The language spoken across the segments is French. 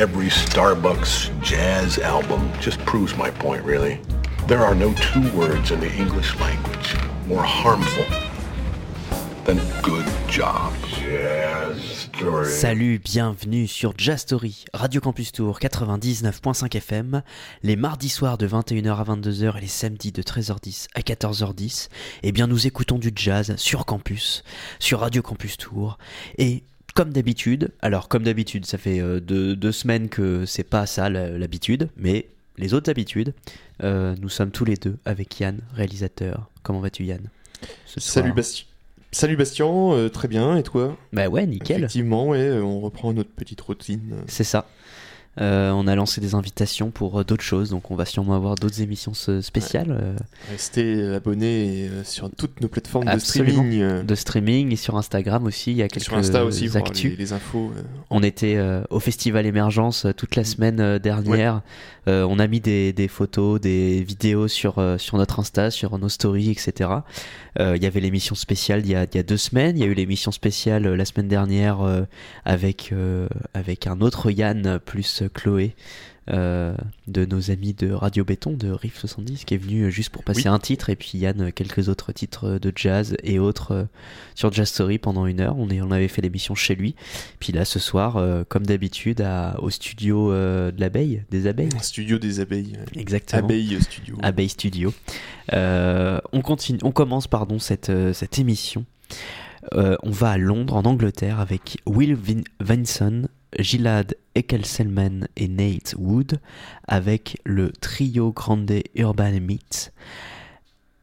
every Starbucks jazz album just proves my point, really. There are no two words in the English language more harmful than good job. Salut, bienvenue sur Jazz Story, Radio Campus Tour 99.5 FM, les mardis soirs de 21h à 22h et les samedis de 13h10 à 14h10. Eh bien, nous écoutons du jazz sur campus, sur Radio Campus Tour, et comme d'habitude, alors comme d'habitude, ça fait euh, deux, deux semaines que c'est pas ça l'habitude, mais les autres habitudes, euh, nous sommes tous les deux avec Yann, réalisateur. Comment vas-tu Yann? Salut. Salut Bastien, euh, très bien, et toi? Bah ouais, nickel. Effectivement, ouais, on reprend notre petite routine. C'est ça. Euh, on a lancé des invitations pour euh, d'autres choses, donc on va sûrement avoir d'autres émissions spéciales euh, Restez abonnés sur toutes nos plateformes Absolument. de streaming. de streaming et sur Instagram aussi. Il y a quelques sur Insta aussi, actus. les, les infos. On était au festival Émergence toute la semaine euh, dernière. On a mis des, des photos, des vidéos sur, sur notre Insta, sur nos stories, etc. Il y avait l'émission spéciale il y, a, il y a deux semaines. Il y a eu l'émission spéciale la semaine dernière avec, avec un autre Yann plus Chloé. euh, de nos amis de Radio Béton de Riff 70 qui est venu juste pour passer Oui. un titre et puis Yann quelques autres titres de jazz et autres euh, sur Jazz Story pendant une heure on, est, on avait fait l'émission chez lui puis là, ce soir, euh, comme d'habitude, au studio de l'abeille, des abeilles. Studio des abeilles. Exactement. Abeille Studio. Abeille Studio. On continue, on commence pardon cette cette émission. On va à Londres, en Angleterre, avec Will Vin- Vinson, Gilad Ekelselman et Nate Wood, avec le trio grande Urban Meets.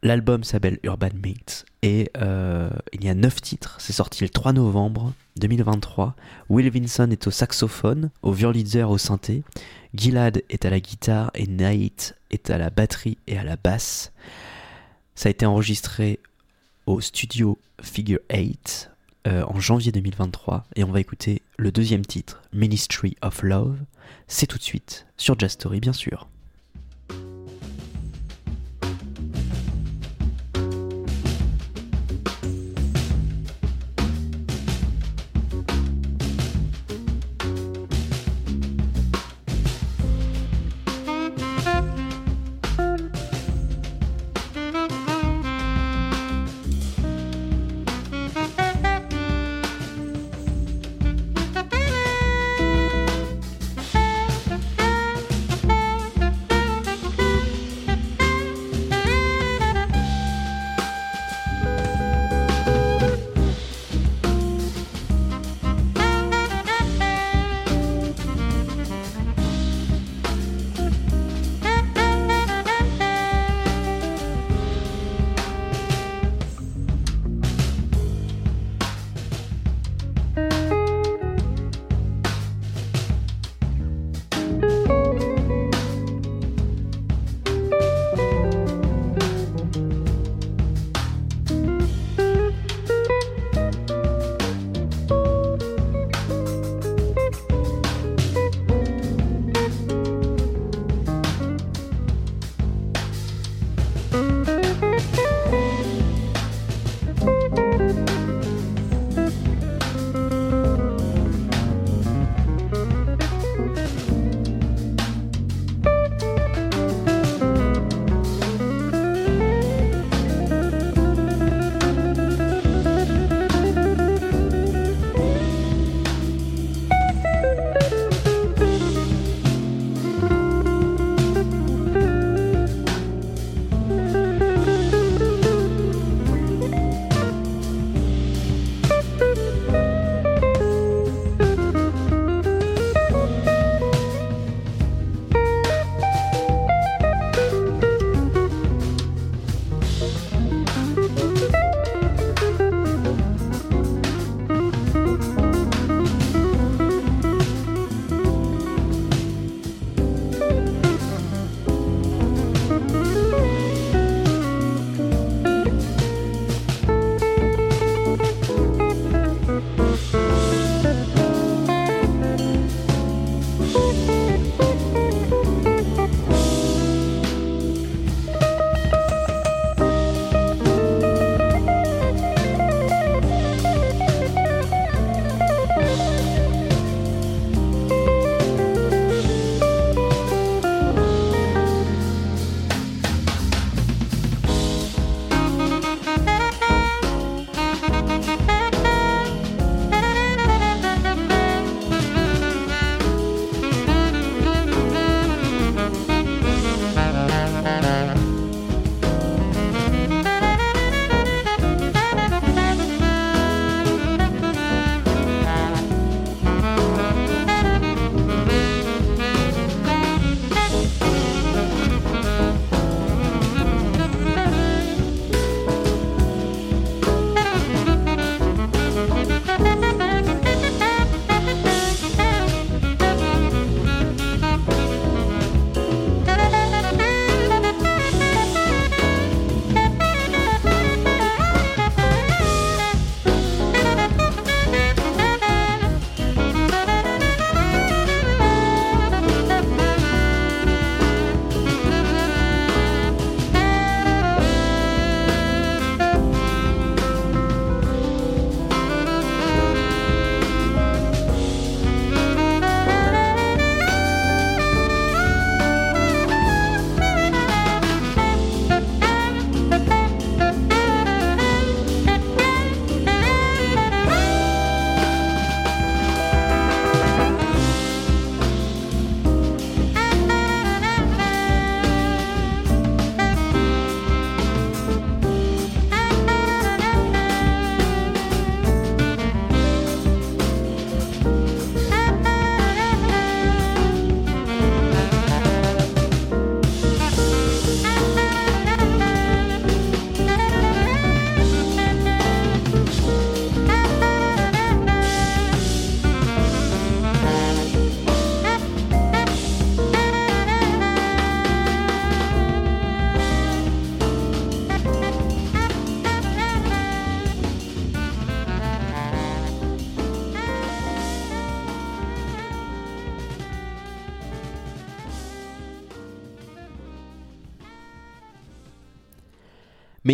L'album s'appelle Urban Meets et euh, il y a 9 titres. C'est sorti le 3 novembre 2023. Will Vinson est au saxophone, au violoniste, au synthé. Gilad est à la guitare et Nate est à la batterie et à la basse. Ça a été enregistré au studio Figure 8 euh, en janvier 2023 et on va écouter le deuxième titre, Ministry of Love. C'est tout de suite sur Jazz Story bien sûr.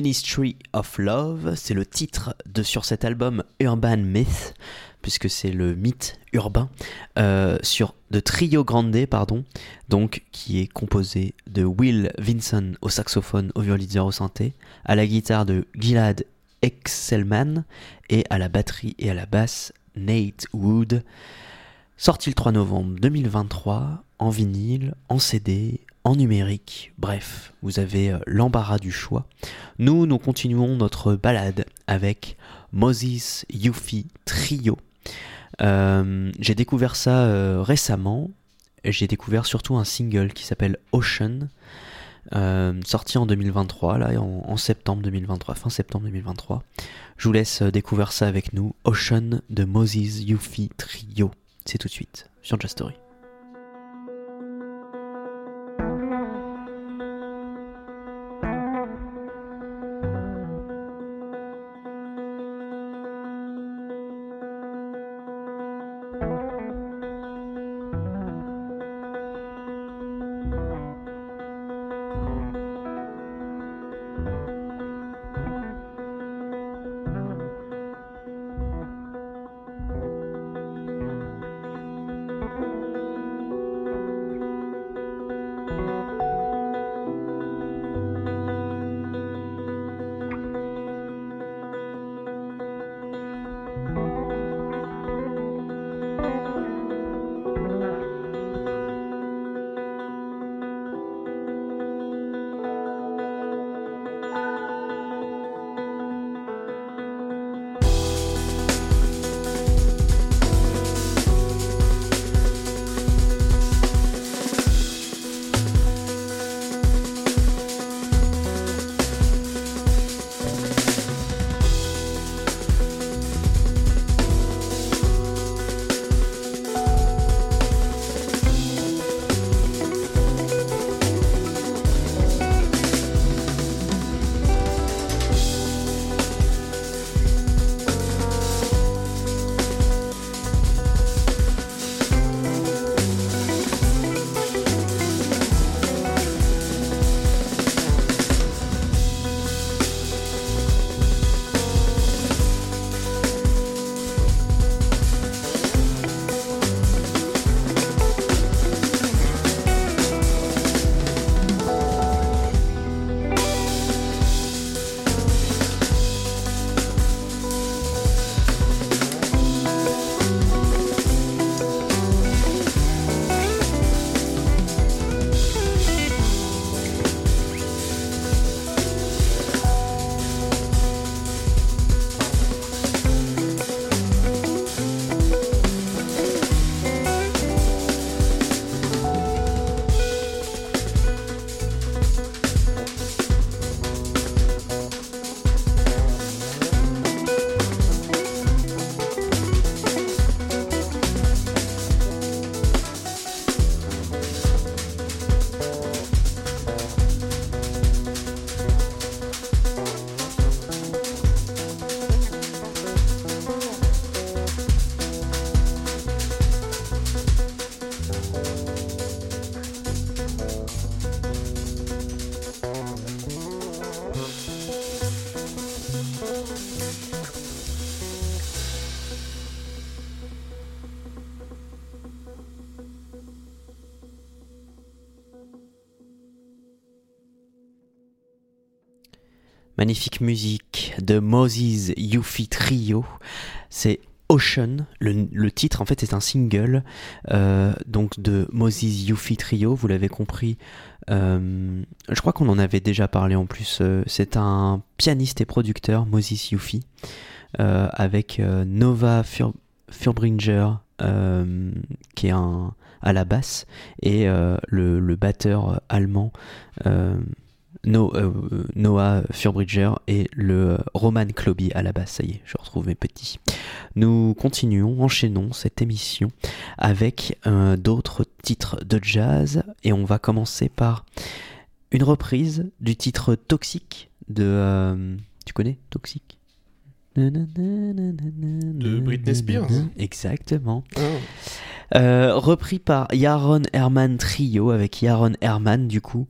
Ministry of Love, c'est le titre de sur cet album Urban Myth, puisque c'est le mythe urbain, euh, de Trio Grande, pardon, donc qui est composé de Will Vinson au saxophone, au violon au synthé, à la guitare de Gilad Excelman et à la batterie et à la basse Nate Wood. Sorti le 3 novembre 2023 en vinyle, en CD, en numérique, bref, vous avez euh, l'embarras du choix. Nous, nous continuons notre balade avec Moses Yuffie Trio. Euh, j'ai découvert ça euh, récemment. J'ai découvert surtout un single qui s'appelle Ocean, sorti en 2023, là, en, septembre 2023, fin septembre 2023. Je vous laisse découvrir ça avec nous. Ocean de Moses Yuffie Trio. C'est tout de suite sur Just Story. Musique de Moses Yuffie Trio. C'est Ocean, le, titre en fait c'est un single euh, donc de Moses Yuffie Trio, vous l'avez compris. Euh, je crois qu'on en avait déjà parlé en plus. Euh, c'est un pianiste et producteur, Moses Yuffie, avec Nova Furbringer qui est à la basse et le, batteur allemand euh, Noah Furbridger et le Roman Kloby à la base. Ça y est, je retrouve mes petits. Nous continuons, enchaînons cette émission avec euh, d'autres titres de jazz et on va commencer par une reprise du titre Toxique de. Euh, tu connais Toxique? De Britney Spears. Exactement. Oh. Euh, repris par Yaron Herman Trio avec Yaron Herman du coup.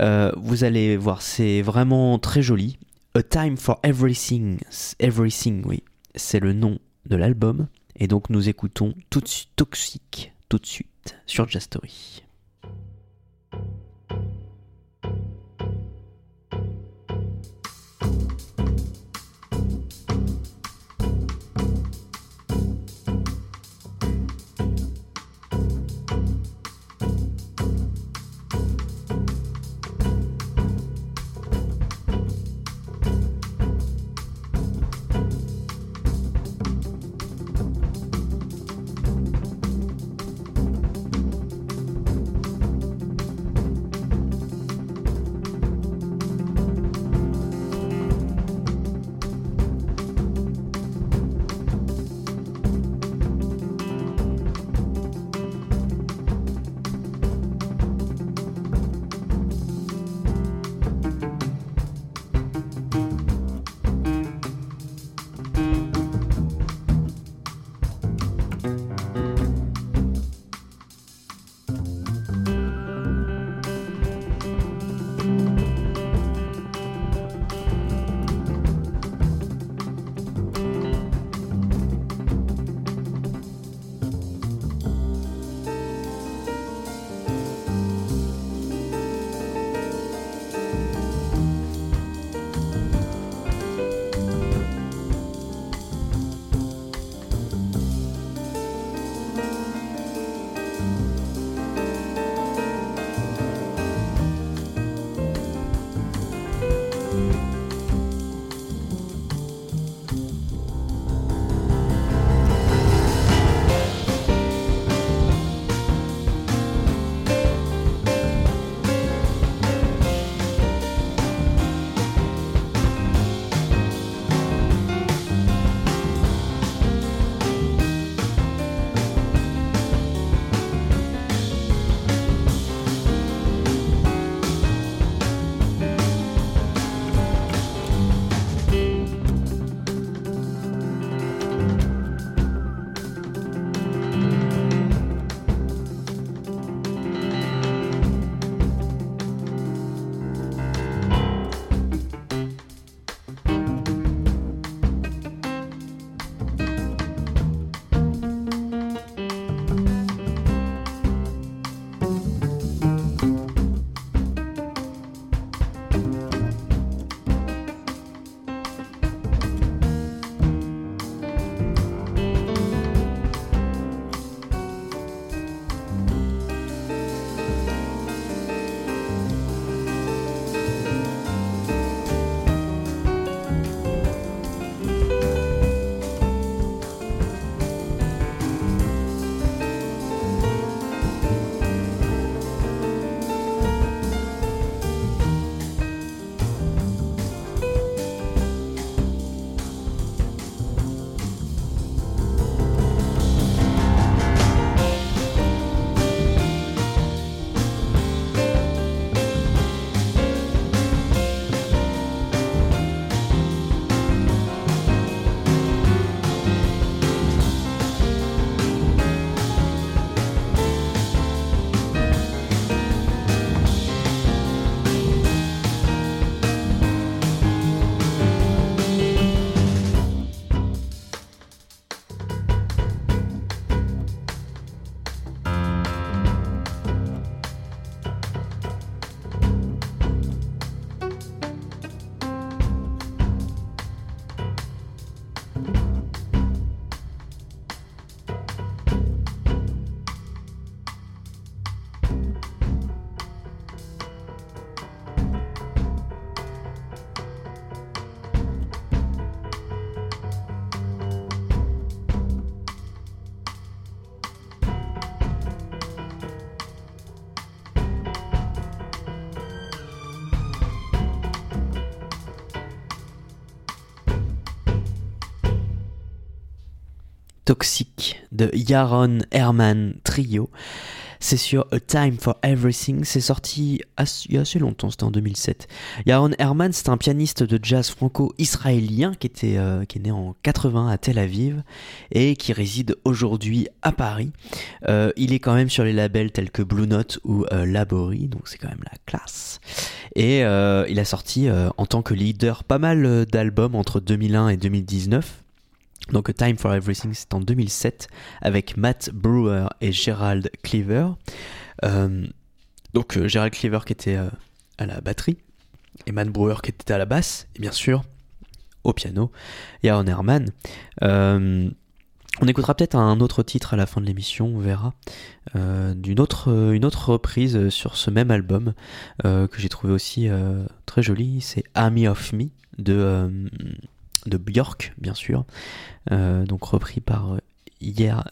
Euh, vous allez voir, c'est vraiment très joli. A Time for Everything, Everything, oui, c'est le nom de l'album. Et donc nous écoutons tout de suite Toxic, tout de suite sur Jazz Toxic de Yaron Herman Trio. C'est sur A Time for Everything. C'est sorti il y a assez longtemps, c'était en 2007. Yaron Herman, c'est un pianiste de jazz franco-israélien qui, était, euh, qui est né en 80 à Tel Aviv et qui réside aujourd'hui à Paris. Euh, il est quand même sur les labels tels que Blue Note ou euh, Laborie, donc c'est quand même la classe. Et euh, il a sorti euh, en tant que leader pas mal euh, d'albums entre 2001 et 2019. Donc Time for Everything, c'est en 2007 avec Matt Brewer et Gerald Cleaver. Euh, donc euh, Gerald Cleaver qui était euh, à la batterie et Matt Brewer qui était à la basse et bien sûr au piano et Aaron Herman. On écoutera peut-être un autre titre à la fin de l'émission, on verra, d'une autre, une autre reprise sur ce même album que j'ai trouvé aussi très joli. C'est Army of Me de, de Björk, bien sûr, euh, donc repris par euh,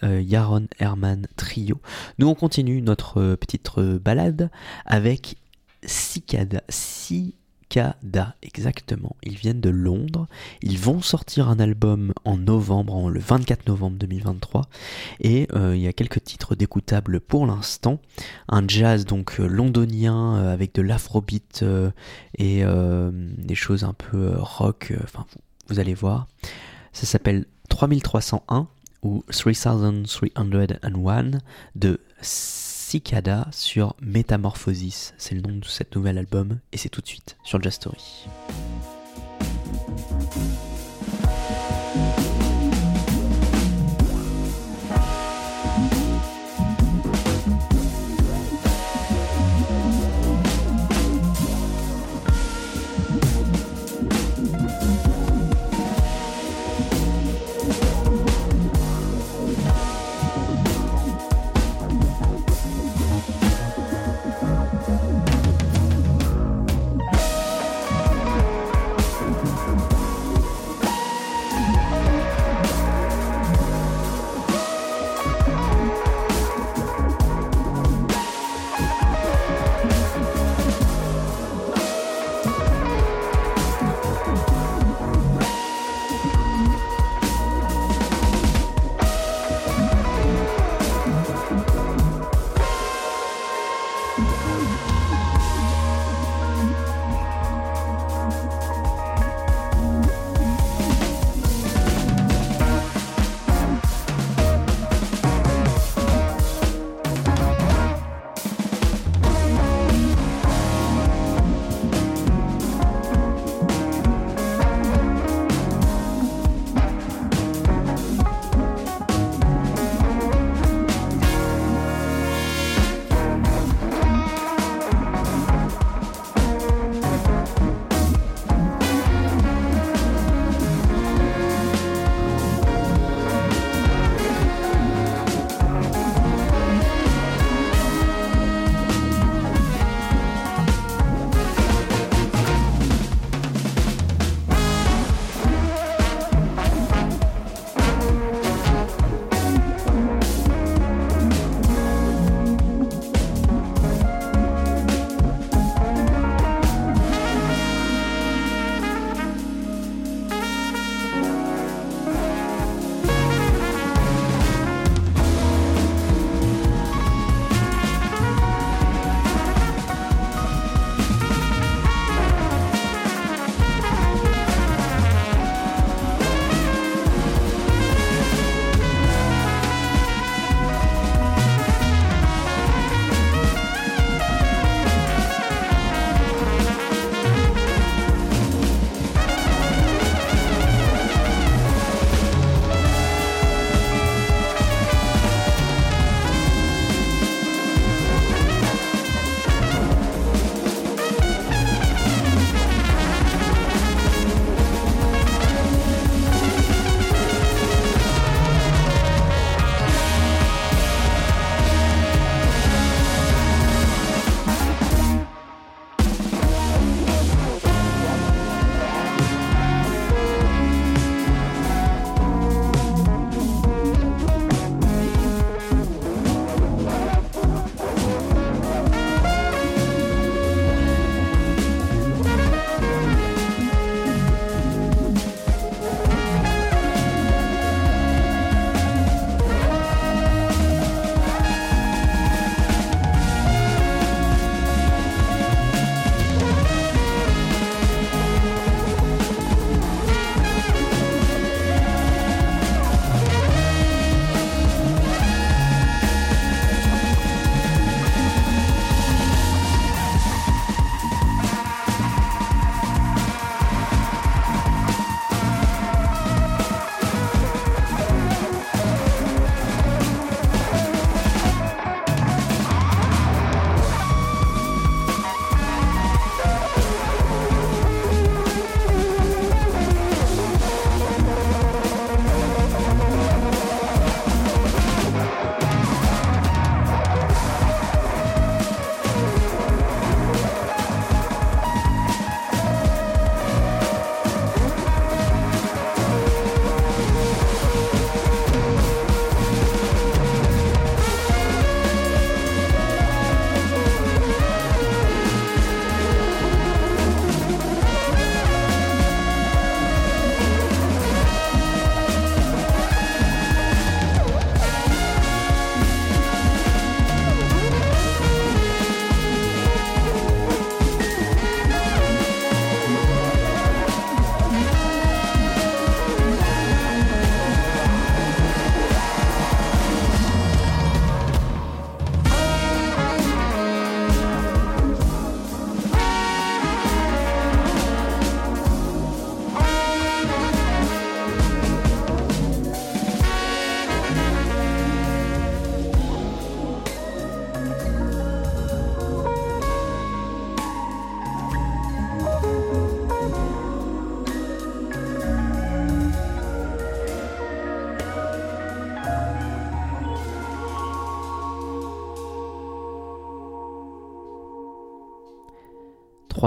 euh, Yaron Herman Trio. Nous on continue notre petite balade avec Cicada. Cicada, exactement. Ils viennent de Londres. Ils vont sortir un album en novembre, en- le 24 novembre 2023. Et il y a quelques titres d'écoutables pour l'instant. Un jazz donc londonien avec de l'afrobeat et des choses un peu rock. Enfin, vous, vous allez voir. Ça s'appelle 3301 ou 3301 de Cicada sur Metamorphosis. C'est le nom de cet nouvel album et c'est tout de suite sur Jazz Story.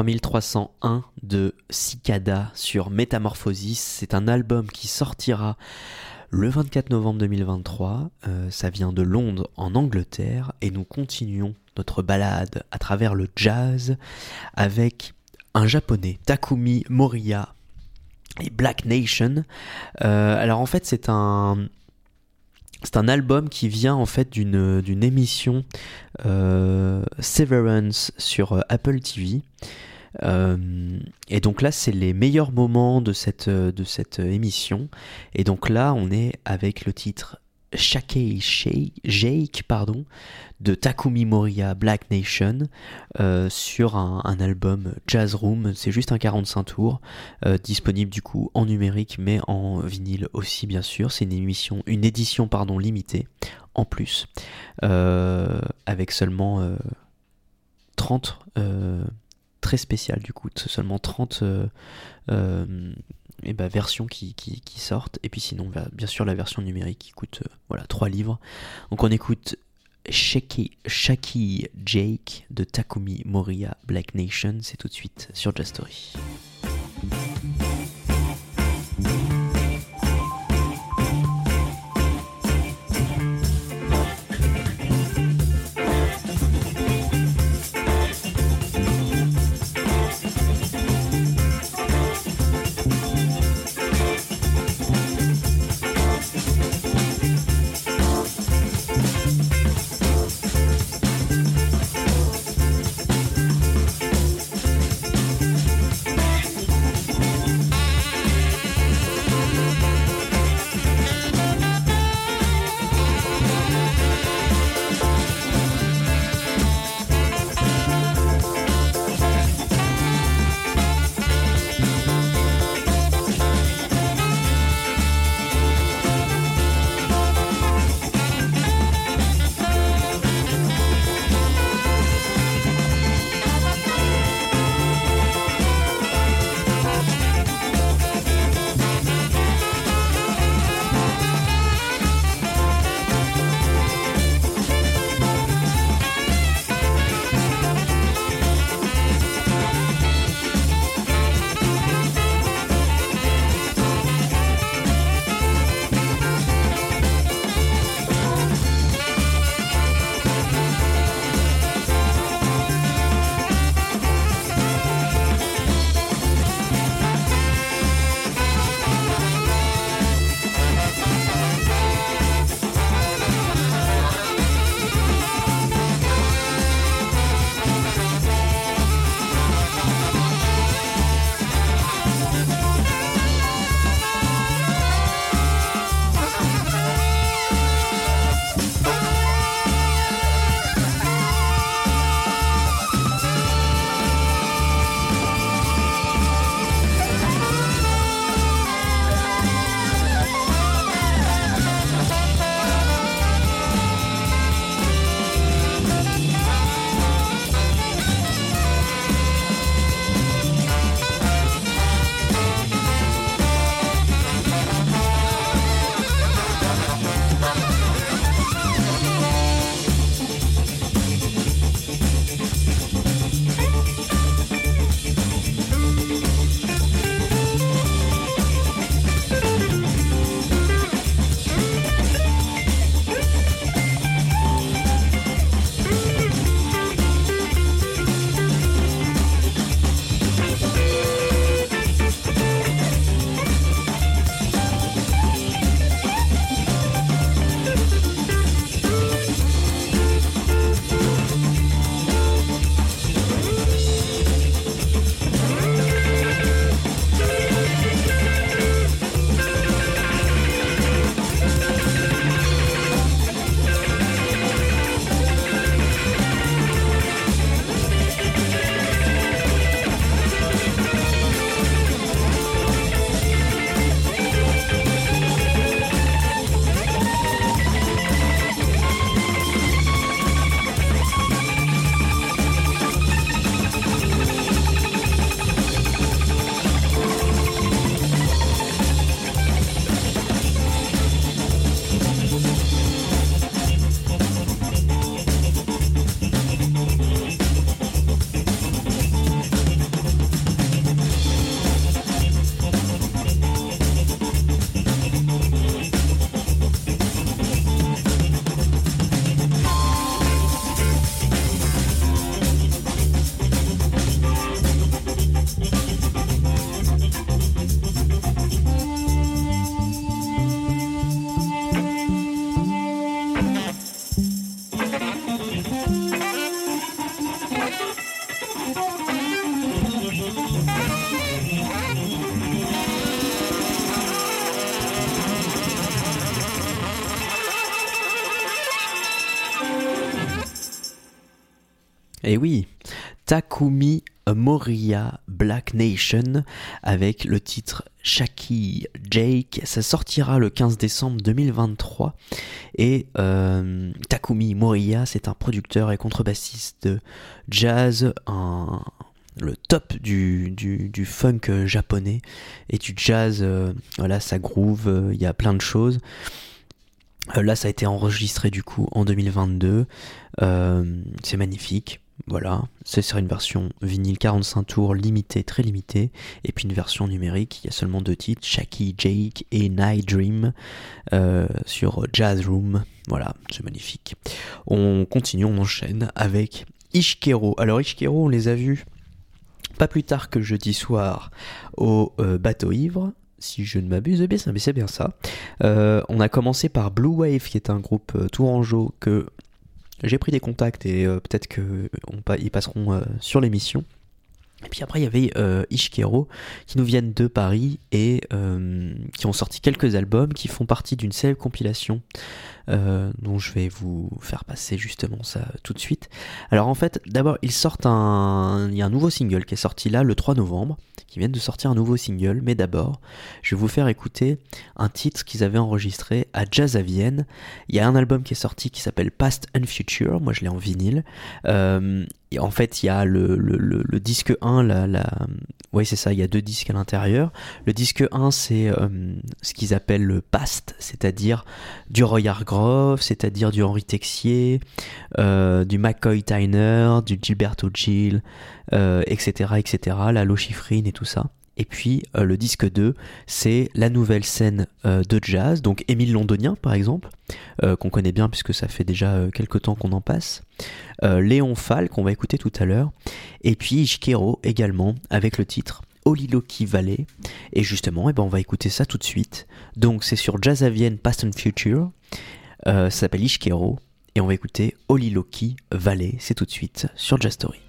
3301 de Cicada sur Métamorphosis. C'est un album qui sortira le 24 novembre 2023. Euh, ça vient de Londres en Angleterre et nous continuons notre balade à travers le jazz avec un japonais, Takumi Moriya et Black Nation. Euh, alors en fait c'est un c'est un album qui vient en fait d'une, émission euh, Severance sur euh, Apple TV. Euh, et donc là, c'est les meilleurs moments de cette émission. Et donc là, on est avec le titre Shake Jake pardon, de Takumi Moriya Black Nation euh, sur un, album Jazz Room. C'est juste un 45 tours, euh, disponible du coup en numérique mais en vinyle aussi bien sûr. C'est une émission, une édition pardon limitée en plus, euh, avec seulement 30 très spécial du coup, seulement 30 et bah, versions qui, qui, sortent. Et puis sinon, bah, bien sûr, la version numérique qui coûte euh, voilà, 3 livres. Donc on écoute Shaki, Shaki Jake de Takumi Moriya Black Nation. C'est tout de suite sur Just Et oui, Takumi Moriya Black Nation avec le titre Shaki Jake. Ça sortira le 15 décembre 2023. Et euh, Takumi Moriya, c'est un producteur et contrebassiste de jazz, le top du, funk japonais et du jazz. euh, voilà, ça groove, euh, il y a plein de choses. Euh, là, ça a été enregistré du coup en 2022. Euh, c'est magnifique. Voilà, ce sera une version vinyle 45 tours limitée, très limitée, et puis une version numérique. Il y a seulement deux titres, Shaki Jake et Night Dream euh, sur Jazz Room. Voilà, c'est magnifique. On continue, on enchaîne avec Ishkero. Alors Ishkero, on les a vus pas plus tard que jeudi soir au euh, bateau ivre. Si je ne m'abuse, c'est- mais c'est bien ça. Euh, on a commencé par Blue Wave, qui est un groupe tourangeau que j'ai pris des contacts et euh, peut-être qu'ils passeront euh, sur l'émission. Et puis après, il y avait euh, Ishkero qui nous viennent de Paris et euh, qui ont sorti quelques albums qui font partie d'une célèbre compilation euh, dont je vais vous faire passer justement ça tout de suite. Alors en fait, d'abord, ils sortent un. Il y a un nouveau single qui est sorti là le 3 novembre, qui viennent de sortir un nouveau single, mais d'abord, je vais vous faire écouter un titre qu'ils avaient enregistré à Jazz à Vienne. Il y a un album qui est sorti qui s'appelle Past and Future, moi je l'ai en vinyle. Euh, et en fait, il y a le, disque 1, la, c'est ça, il y a deux disques à l'intérieur. Le disque 1, c'est euh, ce qu'ils appellent le past, c'est-à-dire du Roy Hargrove, c'est-à-dire du Henri Texier, euh, du McCoy Tyner, du Gilberto Gil, euh, etc., etc., la Lochifrine et tout ça. Et puis euh, le disque 2, c'est la nouvelle scène euh, de jazz, donc Émile Londonien par exemple, euh, qu'on connaît bien puisque ça fait déjà quelques temps qu'on en passe, Léon Fall qu'on va écouter tout à l'heure, et puis Ishkero également avec le titre Oliloki Valley. Et justement, eh ben, on va écouter ça tout de suite. Donc c'est sur Jazz Past and Future, ça s'appelle Ishkero, et on va écouter Oliloki Valley, c'est tout de suite sur Jazz Story.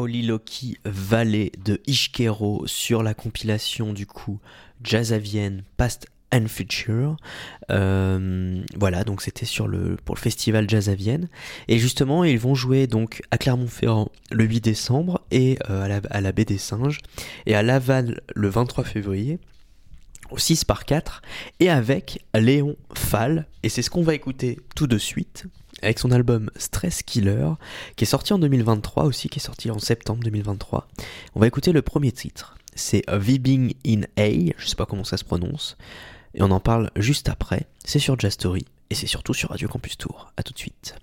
Oliloki Valley de Ishkero sur la compilation du coup Jazzavienne Past and Future. Euh, voilà, donc c'était sur le pour le festival Jazz à Vienne. Et justement, ils vont jouer donc à Clermont-Ferrand le 8 décembre et euh, à, la, à la Baie des Singes et à Laval le 23 février au 6 par 4 et avec Léon Fall. Et c'est ce qu'on va écouter tout de suite avec son album Stress Killer qui est sorti en 2023 aussi qui est sorti en septembre 2023 on va écouter le premier titre. C'est Vibing in A je sais pas comment ça se prononce. Et on en parle juste après. C'est sur Jazz Story et c'est surtout sur Radio Campus Tour. À tout de suite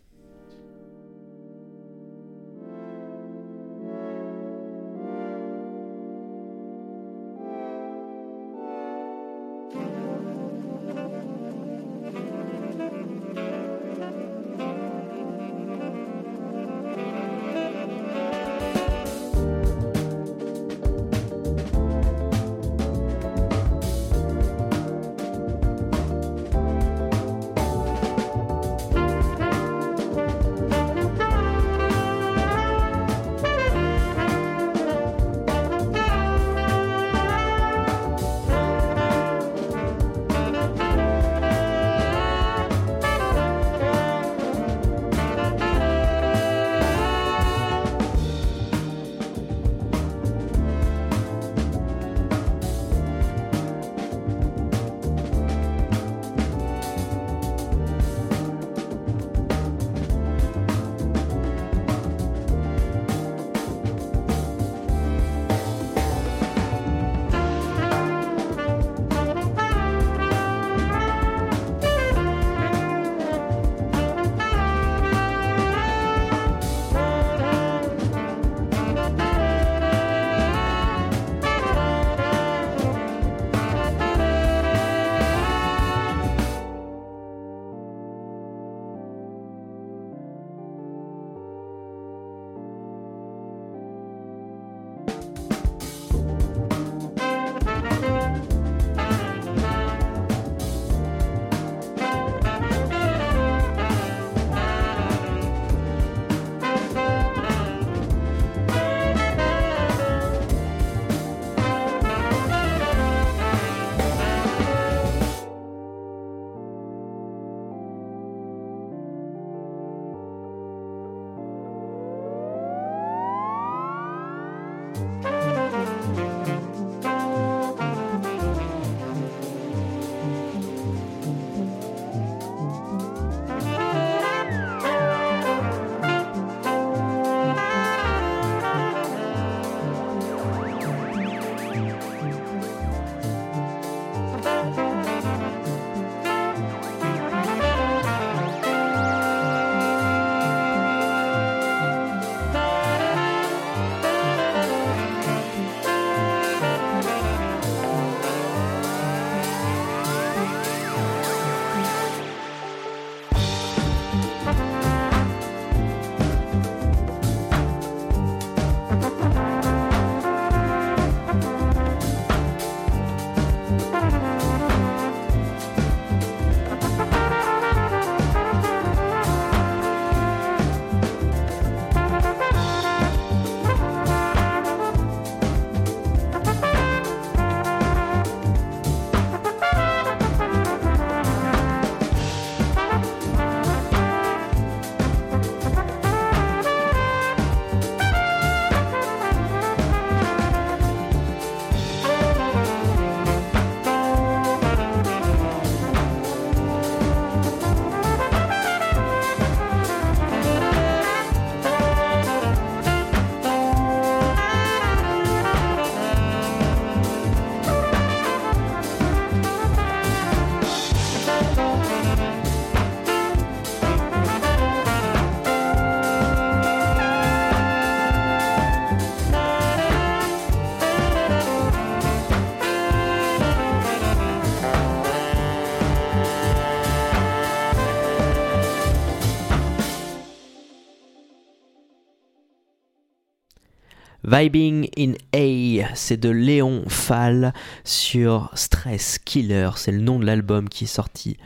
Vibing in A, c'est de Léon Fall sur Stress Killer, c'est le nom de l'album qui est sorti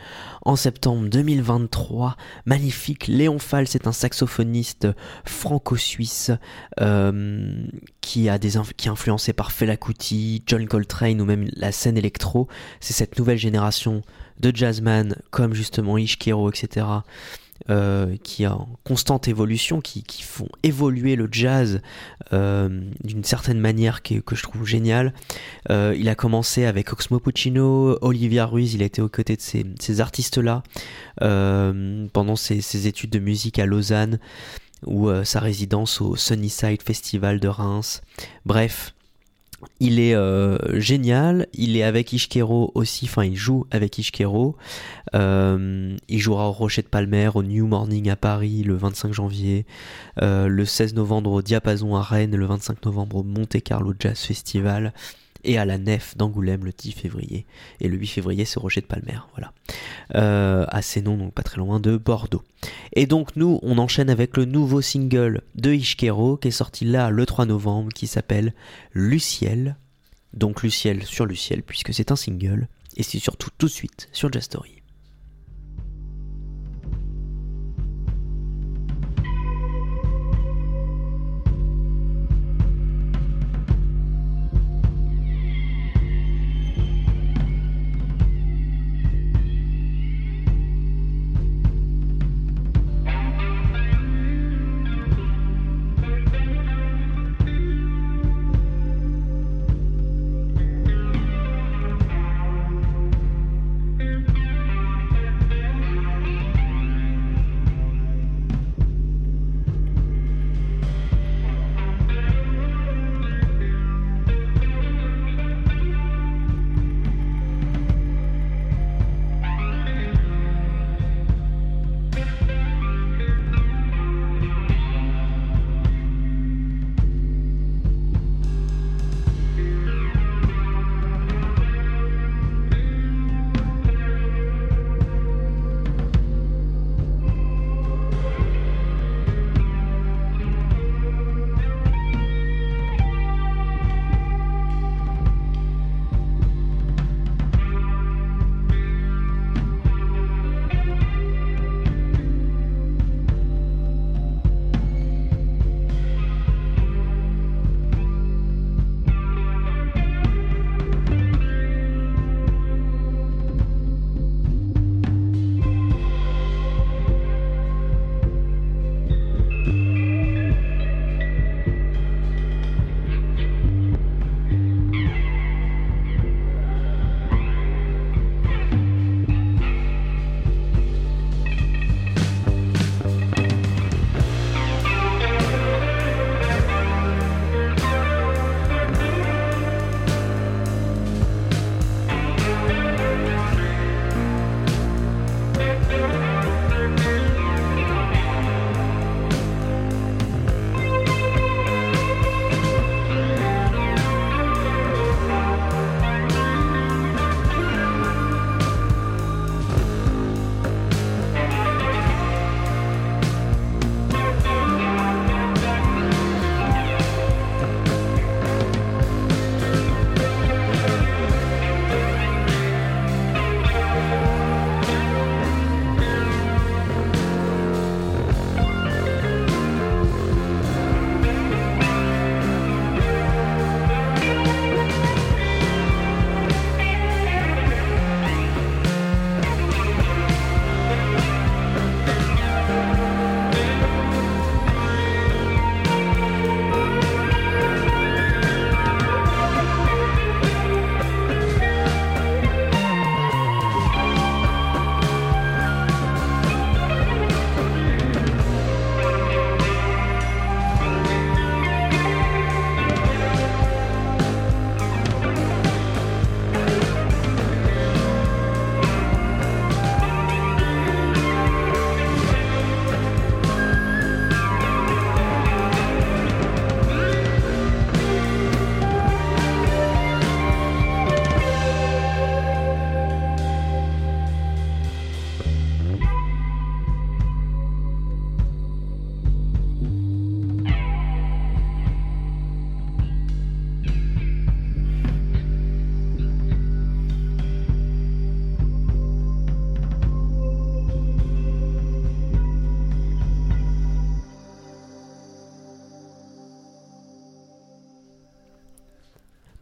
en septembre 2023. Magnifique, Léon Fall, c'est un saxophoniste franco-suisse euh, qui, a des est influencé par Fela John Coltrane ou même la scène électro. C'est cette nouvelle génération de jazzman comme justement Ishkero, etc. Euh, qui est en constante évolution, qui, font évoluer le jazz euh, d'une certaine manière que, je trouve génial. Euh, il a commencé avec Oxmo Puccino, Olivia Ruiz, il a été aux côtés de ces, artistes-là pendant ses, études de musique à Lausanne ou sa résidence au Sunnyside Festival de Reims. Bref, il est euh, génial, il est avec Ishkero aussi, enfin il joue avec Ishkero. Euh, il jouera au Rocher de Palmer, au New Morning à Paris le 25 janvier, euh, le 16 novembre au Diapason à Rennes, le 25 novembre au Monte Carlo Jazz Festival et à la Nef d'Angoulême le 10 février. Et le 8 février, c'est Rocher de Palmer. Voilà. Euh, à Sénon, donc pas très loin de Bordeaux. Et donc, nous, on enchaîne avec le nouveau single de Ishkero qui est sorti là le 3 novembre qui s'appelle Luciel. Donc, Luciel sur Luciel, puisque c'est un single. Et c'est surtout tout de suite sur Jazz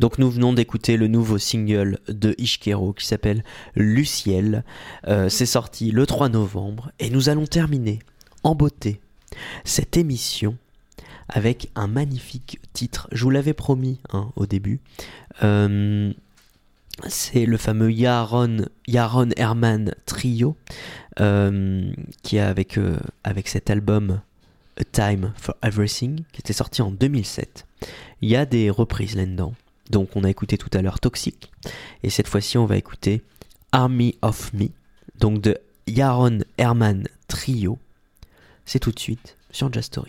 Donc nous venons d'écouter le nouveau single de Ishkero qui s'appelle Luciel. Euh, c'est sorti le 3 novembre et nous allons terminer en beauté cette émission avec un magnifique titre. Je vous l'avais promis hein, au début. Euh, c'est le fameux Yaron, Yaron Herman Trio euh, qui a avec, avec cet album A Time for Everything qui était sorti en 2007. Il y a des reprises là-dedans. Donc on a écouté tout à l'heure Toxic et cette fois-ci on va écouter Army of Me donc de Yaron Herman Trio. C'est tout de suite sur Just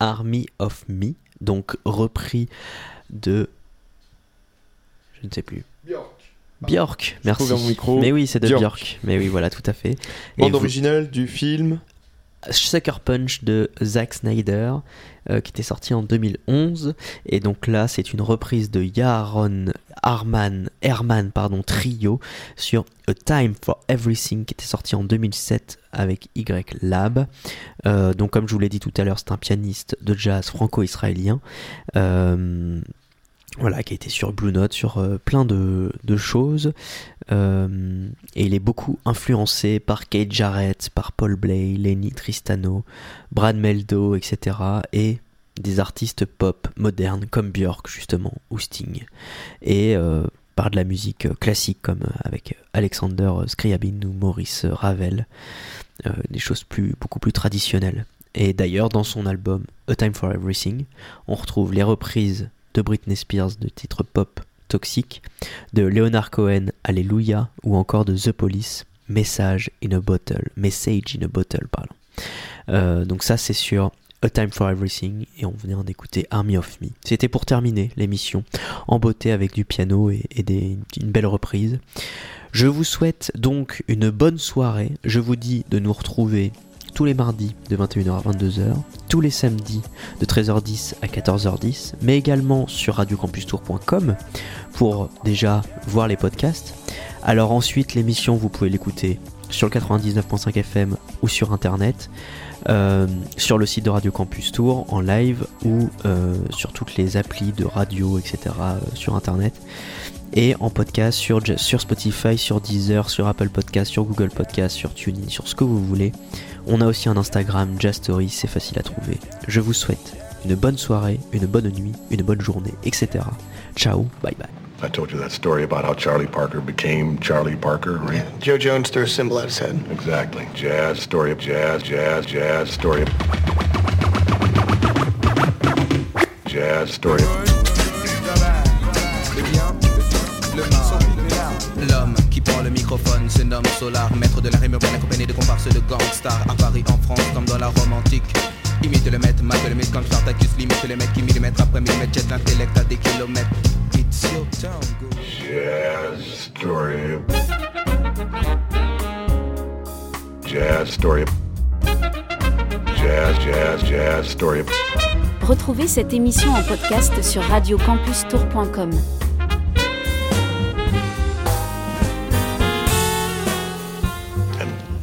Army of Me, donc repris de. Je ne sais plus. Björk, merci. trouve mon micro. Mais oui, c'est de Björk. Björk. Mais oui, voilà, tout à fait. Bande vous- originale du film. Sucker Punch de Zack Snyder, euh, qui était sorti en 2011. Et donc là, c'est une reprise de Yaron Arman, Herman pardon, Trio sur A Time for Everything, qui était sorti en 2007 avec Y Lab. Euh, donc, comme je vous l'ai dit tout à l'heure, c'est un pianiste de jazz franco-israélien. Euh, voilà, qui a été sur Blue Note, sur plein de choses. Euh, et il est beaucoup influencé par Kate Jarrett, par Paul Bley, Lenny Tristano, Brad Meldo, etc. Et des artistes pop modernes comme Björk, justement, ou Sting. Et euh, par de la musique euh, classique comme avec Alexander Scriabin ou Maurice Ravel. Des choses beaucoup plus traditionnelles. Et d'ailleurs, dans son album A Time for Everything, on retrouve les reprises de Britney Spears de titres pop toxiques, de Leonard Cohen Alléluia ou encore de The Police Message in a Bottle, Message in a Bottle, pardon. Euh, donc ça c'est sur A Time for Everything et on venait d'écouter Army of Me. C'était pour terminer l'émission en beauté avec du piano et, une belle reprise. Je vous souhaite donc une bonne soirée. Je vous dis de nous retrouver tous les mardis de 21h à 22h, tous les samedis de 13h10 à 14h10, mais également sur radiocampustour.com pour déjà voir les podcasts. Alors ensuite, l'émission, vous pouvez l'écouter sur le 99.5 FM ou sur internet, euh, sur le site de Radio Campus Tour en live ou euh, sur toutes les applis de radio, etc. euh, sur internet et en podcast sur, sur Spotify, sur Deezer, sur Apple Podcast, sur Google Podcast, sur TuneIn, sur ce que vous voulez. On a aussi un Instagram, Jastory, c'est facile à trouver. Je vous souhaite une bonne soirée, une bonne nuit, une bonne journée, etc. Ciao, bye bye. I told you that story about how Charlie Parker became Charlie Parker, right? Yeah, Joe Jones threw a symbol at his head. Exactly. Jazz, story of jazz, jazz, jazz, story of... Jazz, story of... L'homme prend le microphone se nomme Solar, maître de la rime urbaine accompagné de comparses de gangsters à Paris, en France, comme dans la Rome antique. Imite le maître, mate le mythe comme Spartacus, limite le mec qui millimètre après millimètre, jette l'intellect à des kilomètres. It's your town, go. Jazz, story. Jazz, story. Jazz, jazz, jazz, story. Retrouvez cette émission en podcast sur radiocampustour.com.